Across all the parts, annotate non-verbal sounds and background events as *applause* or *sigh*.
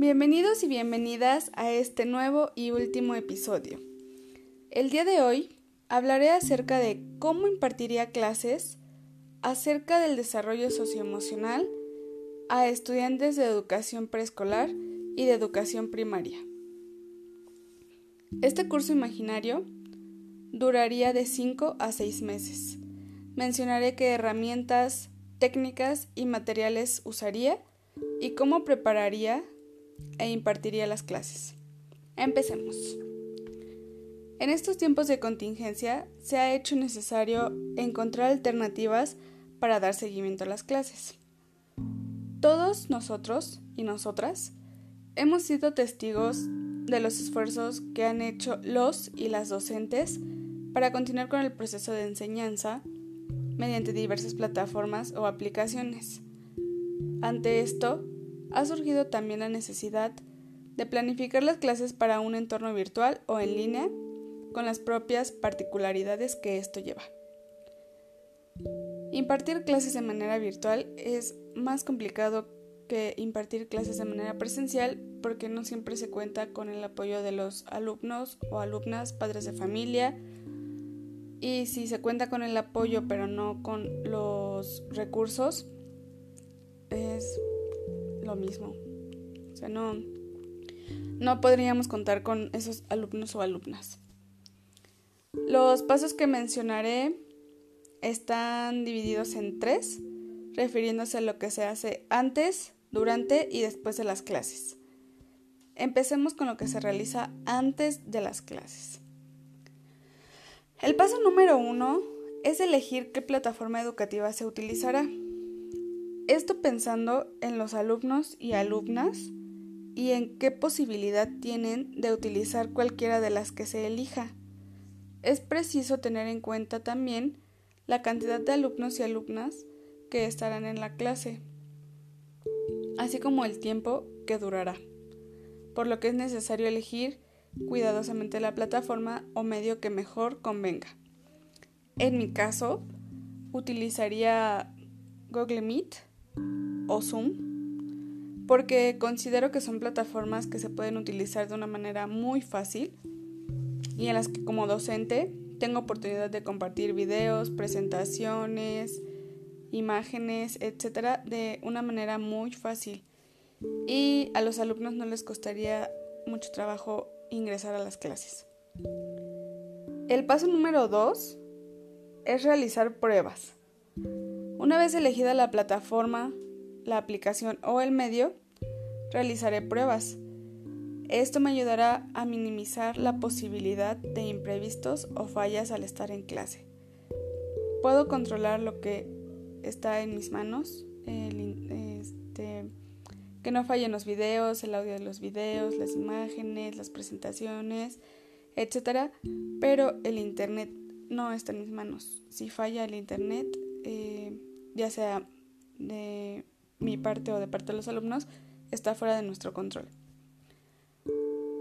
Bienvenidos y bienvenidas a este nuevo y último episodio. El día de hoy hablaré acerca de cómo impartiría clases acerca del desarrollo socioemocional a estudiantes de educación preescolar y de educación primaria. Este curso imaginario duraría de 5 a 6 meses. Mencionaré qué herramientas, técnicas y materiales usaría y cómo prepararía e impartiría las clases. Empecemos. En estos tiempos de contingencia se ha hecho necesario encontrar alternativas para dar seguimiento a las clases. Todos nosotros y nosotras hemos sido testigos de los esfuerzos que han hecho los y las docentes para continuar con el proceso de enseñanza mediante diversas plataformas o aplicaciones. Ante esto, ha surgido también la necesidad de planificar las clases para un entorno virtual o en línea con las propias particularidades que esto lleva. Impartir clases de manera virtual es más complicado que impartir clases de manera presencial porque no siempre se cuenta con el apoyo de los alumnos o alumnas, padres de familia, y si se cuenta con el apoyo pero no con los recursos, es lo mismo. O sea, no, no podríamos contar con esos alumnos o alumnas. Los pasos que mencionaré están divididos en tres, refiriéndose a lo que se hace antes, durante y después de las clases. Empecemos con lo que se realiza antes de las clases. El paso número uno es elegir qué plataforma educativa se utilizará. Esto pensando en los alumnos y alumnas y en qué posibilidad tienen de utilizar cualquiera de las que se elija. Es preciso tener en cuenta también la cantidad de alumnos y alumnas que estarán en la clase, así como el tiempo que durará, por lo que es necesario elegir cuidadosamente la plataforma o medio que mejor convenga. En mi caso, utilizaría Google Meet, o Zoom, porque considero que son plataformas que se pueden utilizar de una manera muy fácil y en las que como docente tengo oportunidad de compartir videos, presentaciones, imágenes, etcétera, de una manera muy fácil. Y a los alumnos no les costaría mucho trabajo ingresar a las clases. El paso número 2 es realizar pruebas. Una vez elegida la plataforma, la aplicación o el medio, realizaré pruebas. Esto me ayudará a minimizar la posibilidad de imprevistos o fallas al estar en clase. Puedo controlar lo que está en mis manos, este, que no fallen los videos, el audio de los videos, las imágenes, las presentaciones, etc. Pero el Internet no está en mis manos. Si falla el Internet, eh, ya sea de mi parte o de parte de los alumnos, está fuera de nuestro control.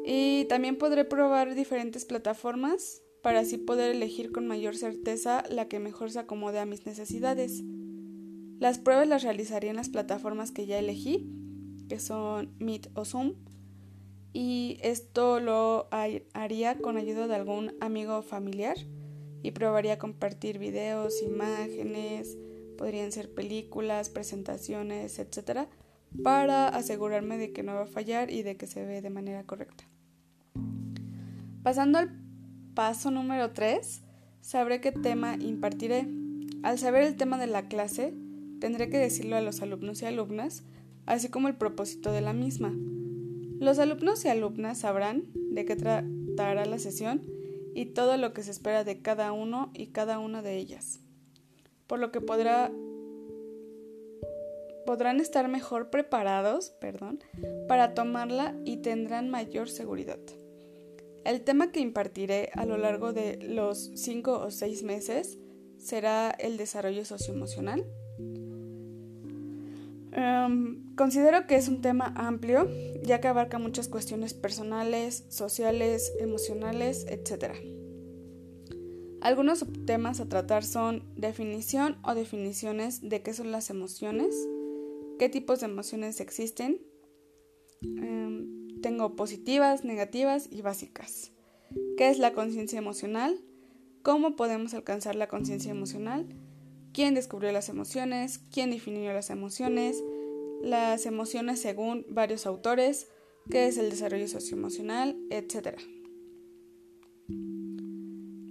Y también podré probar diferentes plataformas para así poder elegir con mayor certeza la que mejor se acomode a mis necesidades. Las pruebas las realizaré en las plataformas que ya elegí, que son Meet o Zoom, y esto lo haría con ayuda de algún amigo familiar y probaría compartir videos, imágenes, podrían ser películas, presentaciones, etc., para asegurarme de que no va a fallar y de que se ve de manera correcta. Pasando al paso número 3, sabré qué tema impartiré. Al saber el tema de la clase, tendré que decirlo a los alumnos y alumnas, así como el propósito de la misma. Los alumnos y alumnas sabrán de qué tratará la sesión y todo lo que se espera de cada uno y cada una de ellas, por lo que podrá, podrán estar mejor preparados perdón, para tomarla y tendrán mayor seguridad. El tema que impartiré a lo largo de los cinco o seis meses será el desarrollo socioemocional. Em, considero que es un tema amplio, ya que abarca muchas cuestiones personales, sociales, emocionales, etc. Algunos temas a tratar son definición o definiciones de qué son las emociones, qué tipos de emociones existen, Em, tengo positivas, negativas y básicas. ¿Qué es la conciencia emocional? ¿Cómo podemos alcanzar la conciencia emocional? ¿Quién descubrió las emociones? ¿Quién definió las emociones? Las emociones según varios autores. ¿Qué es el desarrollo socioemocional? Etcétera.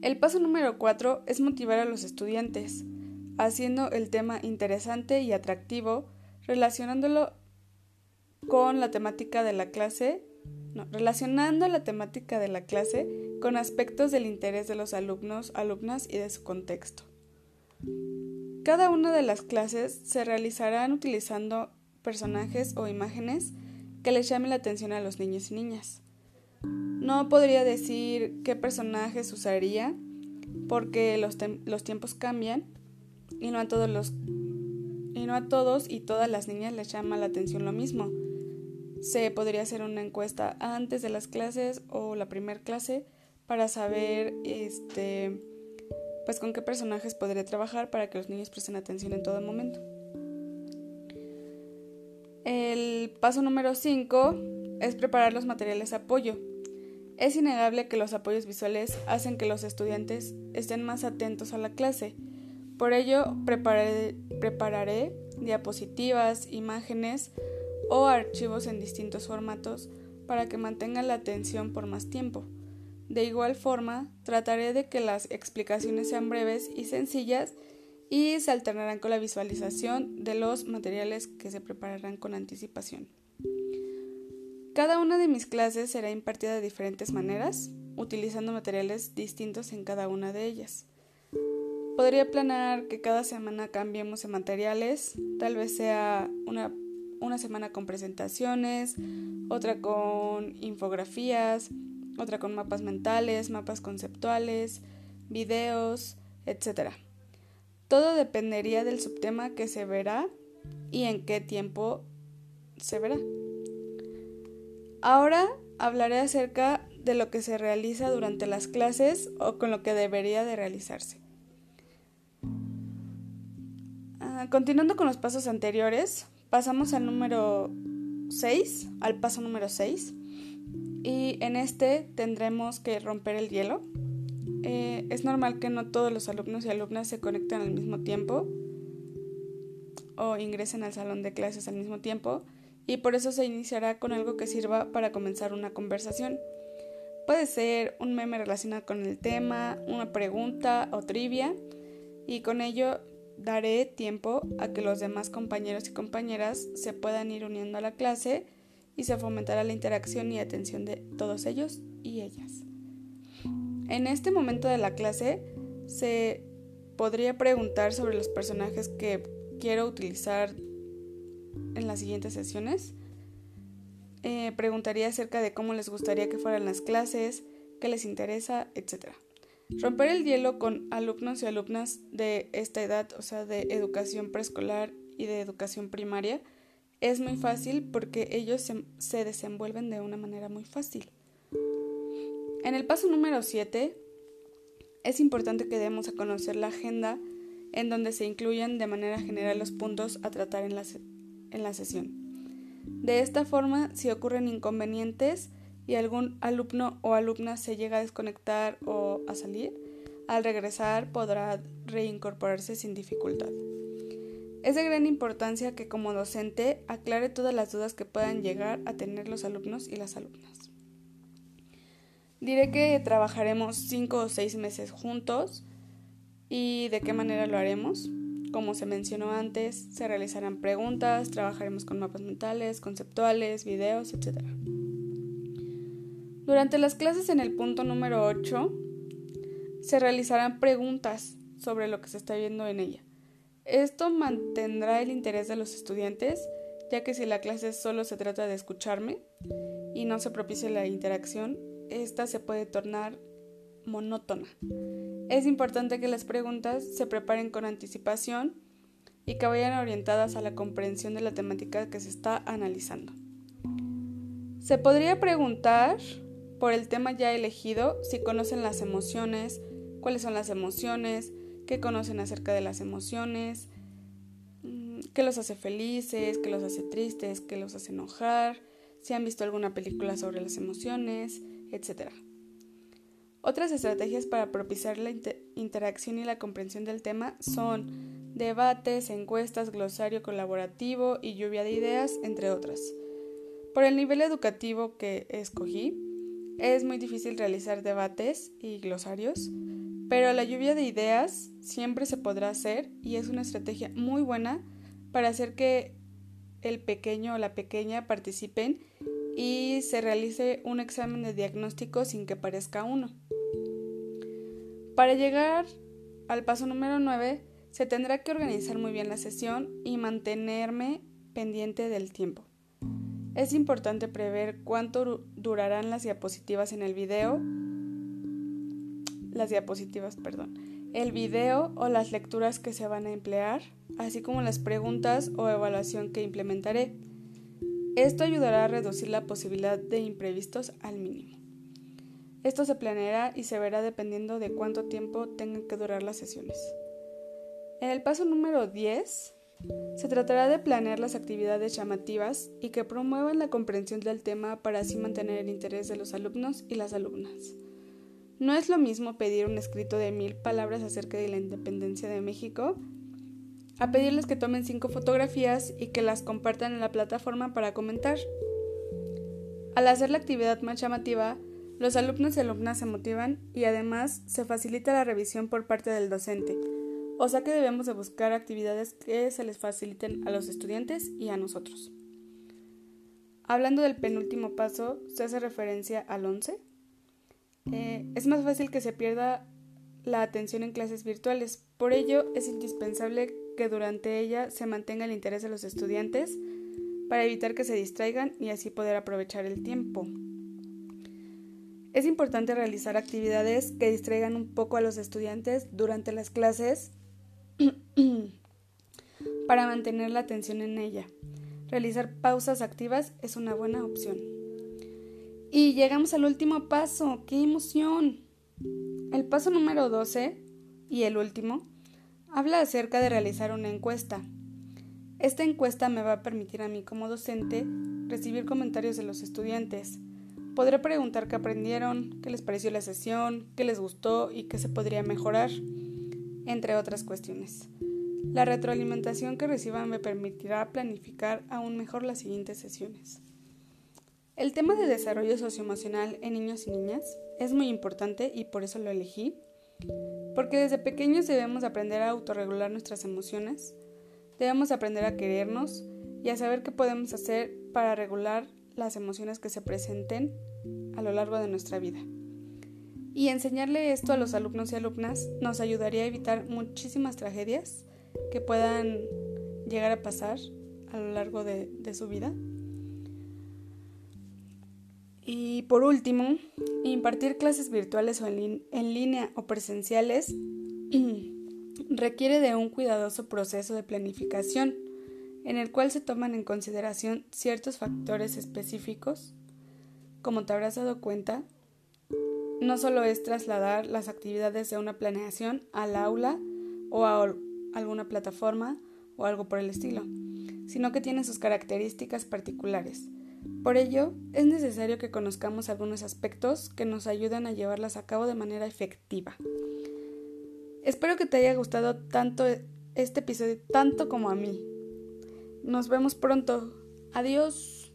El paso número 4 es motivar a los estudiantes, haciendo el tema interesante y atractivo, relacionándolo con la temática de la clase, relacionando la temática de la clase con aspectos del interés de los alumnos, alumnas y de su contexto. Cada una de las clases se realizarán utilizando personajes o imágenes que les llamen la atención a los niños y niñas. No podría decir qué personajes usaría porque los, los tiempos cambian y no a todos los y no a todos y todas las niñas les llama la atención lo mismo. Se podría hacer una encuesta antes de las clases o la primera clase para saber este pues con qué personajes podré trabajar para que los niños presten atención en todo momento. El paso número 5 es preparar los materiales de apoyo. Es innegable que los apoyos visuales hacen que los estudiantes estén más atentos a la clase. Por ello, prepararé, prepararé diapositivas, imágenes o archivos en distintos formatos para que mantengan la atención por más tiempo. De igual forma, trataré de que las explicaciones sean breves y sencillas y se alternarán con la visualización de los materiales que se prepararán con anticipación. Cada una de mis clases será impartida de diferentes maneras, utilizando materiales distintos en cada una de ellas. Podría planear que cada semana cambiemos de materiales, tal vez sea una, una semana con presentaciones, otra con infografías, otra con mapas mentales, mapas conceptuales, videos, etc. Todo dependería del subtema que se verá y en qué tiempo se verá. Ahora hablaré acerca de lo que se realiza durante las clases o con lo que debería de realizarse. Ah, continuando con los pasos anteriores, pasamos al número 6, al paso número 6, y en este tendremos que romper el hielo. Eh, es normal que no todos los alumnos y alumnas se conecten al mismo tiempo o ingresen al salón de clases al mismo tiempo y por eso se iniciará con algo que sirva para comenzar una conversación. Puede ser un meme relacionado con el tema, una pregunta o trivia y con ello daré tiempo a que los demás compañeros y compañeras se puedan ir uniendo a la clase y se fomentará la interacción y atención de todos ellos y ellas. En este momento de la clase se podría preguntar sobre los personajes que quiero utilizar en las siguientes sesiones. Eh, preguntaría acerca de cómo les gustaría que fueran las clases, qué les interesa, etc. Romper el hielo con alumnos y alumnas de esta edad, o sea, de educación preescolar y de educación primaria, es muy fácil porque ellos se, se desenvuelven de una manera muy fácil. En el paso número 7, es importante que demos a conocer la agenda en donde se incluyan de manera general los puntos a tratar en la, la sesión. De esta forma, si ocurren inconvenientes y algún alumno o alumna se llega a desconectar o a salir, al regresar podrá reincorporarse sin dificultad. Es de gran importancia que como docente aclare todas las dudas que puedan llegar a tener los alumnos y las alumnas. Diré que trabajaremos cinco o seis meses juntos y de qué manera lo haremos. Como se mencionó antes, se realizarán preguntas, trabajaremos con mapas mentales, conceptuales, videos, etc. Durante las clases en el punto número 8, se realizarán preguntas sobre lo que se está viendo en ella. Esto mantendrá el interés de los estudiantes, ya que si la clase solo se trata de escucharme y no se propicia la interacción, esta se puede tornar monótona. Es importante que las preguntas se preparen con anticipación y que vayan orientadas a la comprensión de la temática que se está analizando. Se podría preguntar por el tema ya elegido si conocen las emociones, cuáles son las emociones, qué conocen acerca de las emociones, mm, qué los hace felices, qué los hace tristes, qué los hace enojar, si han visto alguna película sobre las emociones, etc. Otras estrategias para propiciar la interacción y la comprensión del tema son debates, encuestas, glosario colaborativo y lluvia de ideas, entre otras. Por el nivel educativo que escogí, es muy difícil realizar debates y glosarios, pero la lluvia de ideas siempre se podrá hacer y es una estrategia muy buena para hacer que el pequeño o la pequeña participen y se realice un examen de diagnóstico sin que parezca uno. Para llegar al paso número 9, se tendrá que organizar muy bien la sesión y mantenerme pendiente del tiempo. Es importante prever cuánto durarán las diapositivas en el video, las diapositivas, perdón, el video o las lecturas que se van a emplear, así como las preguntas o evaluación que implementaré. Esto ayudará a reducir la posibilidad de imprevistos al mínimo. Esto se planeará y se verá dependiendo de cuánto tiempo tengan que durar las sesiones. En el paso número 10, se tratará de planear las actividades llamativas y que promuevan la comprensión del tema para así mantener el interés de los alumnos y las alumnas. No es lo mismo pedir un escrito de mil palabras acerca de la independencia de México a pedirles que tomen cinco fotografías y que las compartan en la plataforma para comentar. Al hacer la actividad más llamativa, los alumnos y alumnas se motivan y además se facilita la revisión por parte del docente, o sea que debemos de buscar actividades que se les faciliten a los estudiantes y a nosotros. Hablando del penúltimo paso, se hace referencia al 11. Eh, es más fácil que se pierda la atención en clases virtuales, por ello es indispensable que durante ella se mantenga el interés de los estudiantes para evitar que se distraigan y así poder aprovechar el tiempo. Es importante realizar actividades que distraigan un poco a los estudiantes durante las clases *clears throat* para mantener la atención en ella. Realizar pausas activas es una buena opción. Y llegamos al último paso. ¡Qué emoción! El paso número 12 y el último habla acerca de realizar una encuesta. Esta encuesta me va a permitir a mí como docente recibir comentarios de los estudiantes. Podré preguntar qué aprendieron, qué les pareció la sesión, qué les gustó y qué se podría mejorar entre otras cuestiones. La retroalimentación que reciban me permitirá planificar aún mejor las siguientes sesiones. El tema de desarrollo socioemocional en niños y niñas es muy importante y por eso lo elegí, porque desde pequeños debemos aprender a autorregular nuestras emociones, debemos aprender a querernos y a saber qué podemos hacer para regular las emociones que se presenten a lo largo de nuestra vida. Y enseñarle esto a los alumnos y alumnas nos ayudaría a evitar muchísimas tragedias que puedan llegar a pasar a lo largo de, su vida. Y por último, impartir clases virtuales o en, en línea o presenciales *clears throat* requiere de un cuidadoso proceso de planificación en el cual se toman en consideración ciertos factores específicos. Como te habrás dado cuenta, no solo es trasladar las actividades de una planeación al aula o a alguna plataforma o algo por el estilo, sino que tiene sus características particulares. Por ello, es necesario que conozcamos algunos aspectos que nos ayuden a llevarlas a cabo de manera efectiva. Espero que te haya gustado tanto este episodio, tanto como a mí. Nos vemos pronto. Adiós.